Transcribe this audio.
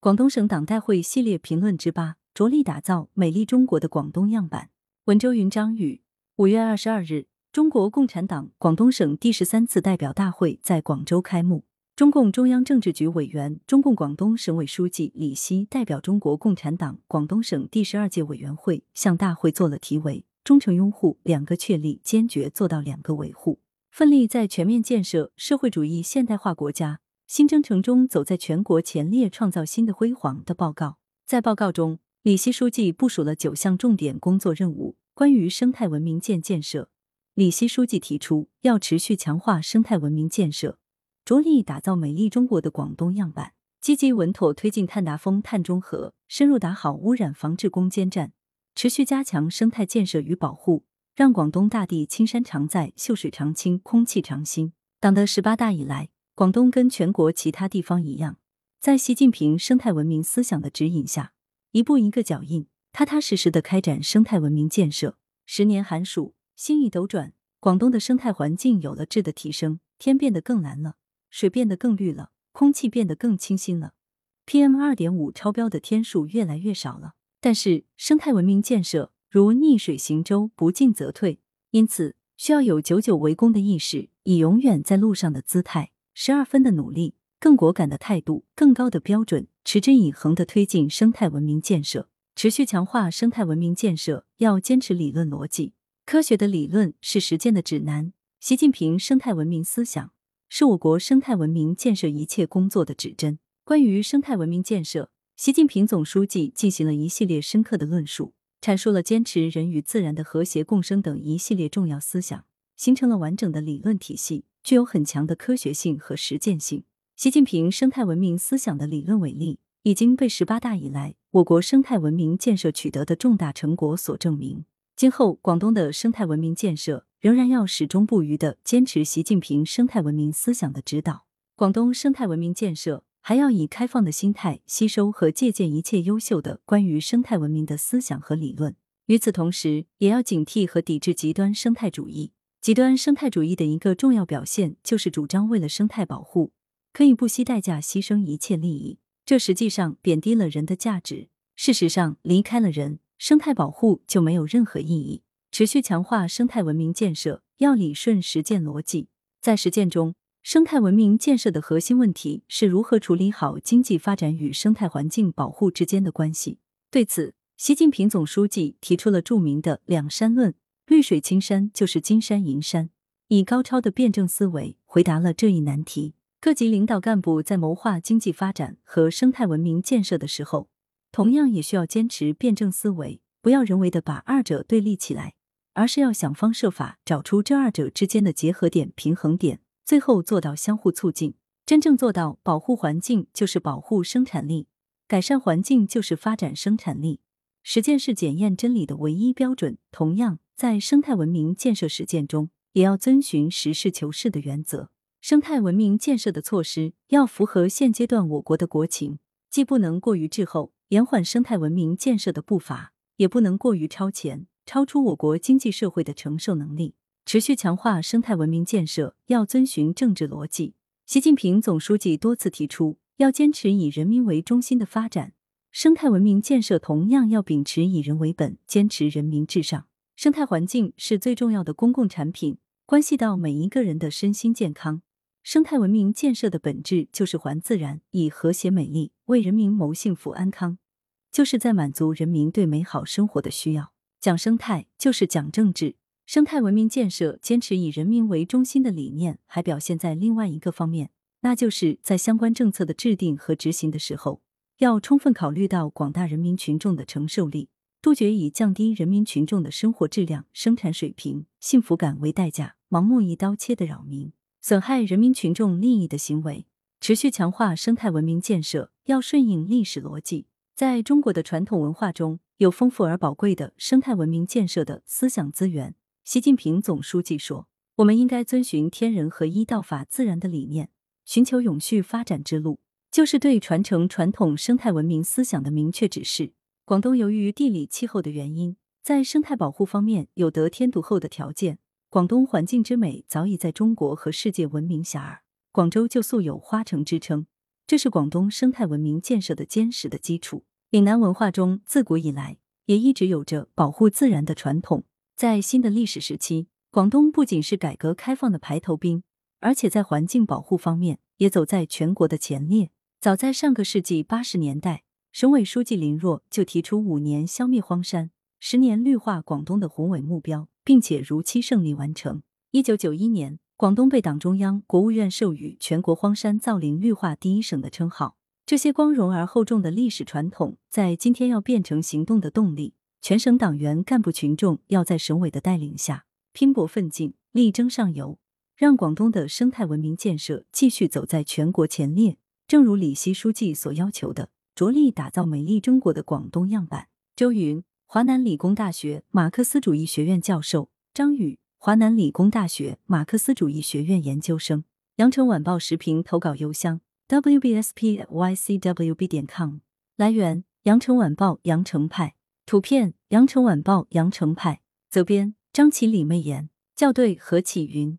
广东省党代会系列评论之八：着力打造美丽中国的广东样板。文周云、张宇。五月二十二日，中国共产党广东省第十三次代表大会在广州开幕。中共中央政治局委员、中共广东省委书记李希代表中国共产党广东省第十二届委员会向大会作了题为“忠诚拥护两个确立，坚决做到两个维护，奋力在全面建设社会主义现代化国家新征程中走在全国前列，创造新的辉煌”的报告。在报告中，李希书记部署了九项重点工作任务。关于生态文明建建设，李希书记提出要持续强化生态文明建设。着力打造美丽中国的广东样板，积极稳妥推进碳达峰、碳中和，深入打好污染防治攻坚战，持续加强生态建设与保护，让广东大地青山常在、秀水常青、空气常新。党的十八大以来，广东跟全国其他地方一样，在习近平生态文明思想的指引下，一步一个脚印，踏踏实实的开展生态文明建设。十年寒暑，心意斗转，广东的生态环境有了质的提升，天变得更蓝了。水变得更绿了，空气变得更清新了，PM 二点五超标的天数越来越少了。但是，生态文明建设如逆水行舟，不进则退，因此需要有久久为功的意识，以永远在路上的姿态，十二分的努力，更果敢的态度，更高的标准，持之以恒的推进生态文明建设，持续强化生态文明建设。要坚持理论逻辑，科学的理论是实践的指南。习近平生态文明思想。是我国生态文明建设一切工作的指针。关于生态文明建设，习近平总书记进行了一系列深刻的论述，阐述了坚持人与自然的和谐共生等一系列重要思想，形成了完整的理论体系，具有很强的科学性和实践性。习近平生态文明思想的理论伟力，已经被十八大以来我国生态文明建设取得的重大成果所证明。今后，广东的生态文明建设。仍然要始终不渝的坚持习近平生态文明思想的指导。广东生态文明建设还要以开放的心态吸收和借鉴一切优秀的关于生态文明的思想和理论。与此同时，也要警惕和抵制极端生态主义。极端生态主义的一个重要表现就是主张为了生态保护，可以不惜代价牺牲一切利益。这实际上贬低了人的价值。事实上，离开了人，生态保护就没有任何意义。持续强化生态文明建设，要理顺实践逻辑。在实践中，生态文明建设的核心问题是如何处理好经济发展与生态环境保护之间的关系。对此，习近平总书记提出了著名的“两山论”，绿水青山就是金山银山，以高超的辩证思维回答了这一难题。各级领导干部在谋划经济发展和生态文明建设的时候，同样也需要坚持辩证思维，不要人为的把二者对立起来。而是要想方设法找出这二者之间的结合点、平衡点，最后做到相互促进，真正做到保护环境就是保护生产力，改善环境就是发展生产力。实践是检验真理的唯一标准。同样，在生态文明建设实践中，也要遵循实事求是的原则。生态文明建设的措施要符合现阶段我国的国情，既不能过于滞后，延缓生态文明建设的步伐，也不能过于超前。超出我国经济社会的承受能力，持续强化生态文明建设要遵循政治逻辑。习近平总书记多次提出，要坚持以人民为中心的发展，生态文明建设同样要秉持以人为本，坚持人民至上。生态环境是最重要的公共产品，关系到每一个人的身心健康。生态文明建设的本质就是还自然以和谐美丽，为人民谋幸福安康，就是在满足人民对美好生活的需要。讲生态就是讲政治，生态文明建设坚持以人民为中心的理念，还表现在另外一个方面，那就是在相关政策的制定和执行的时候，要充分考虑到广大人民群众的承受力，杜绝以降低人民群众的生活质量、生产水平、幸福感为代价，盲目一刀切的扰民、损害人民群众利益的行为。持续强化生态文明建设，要顺应历史逻辑，在中国的传统文化中。有丰富而宝贵的生态文明建设的思想资源。习近平总书记说：“我们应该遵循天人合一、道法自然的理念，寻求永续发展之路，就是对传承传统生态文明思想的明确指示。”广东由于地理气候的原因，在生态保护方面有得天独厚的条件。广东环境之美早已在中国和世界闻名遐迩。广州就素有“花城”之称。这是广东生态文明建设的坚实的基础。岭南文化中自古以来也一直有着保护自然的传统。在新的历史时期，广东不仅是改革开放的排头兵，而且在环境保护方面也走在全国的前列。早在上个世纪八十年代，省委书记林若就提出五年消灭荒山、十年绿化广东的宏伟目标，并且如期胜利完成。一九九一年。广东被党中央、国务院授予全国荒山造林绿化第一省的称号。这些光荣而厚重的历史传统，在今天要变成行动的动力。全省党员干部群众要在省委的带领下拼搏奋进，力争上游，让广东的生态文明建设继续走在全国前列。正如李希书记所要求的，着力打造美丽中国的广东样板。周云，华南理工大学马克思主义学院教授；张宇。华南理工大学马克思主义学院研究生，羊城晚报时评投稿邮箱：wbspycwb 点 com。来源：羊城晚报羊城派，图片：羊城晚报羊城派，责编：张起李媚妍，校对：何启云。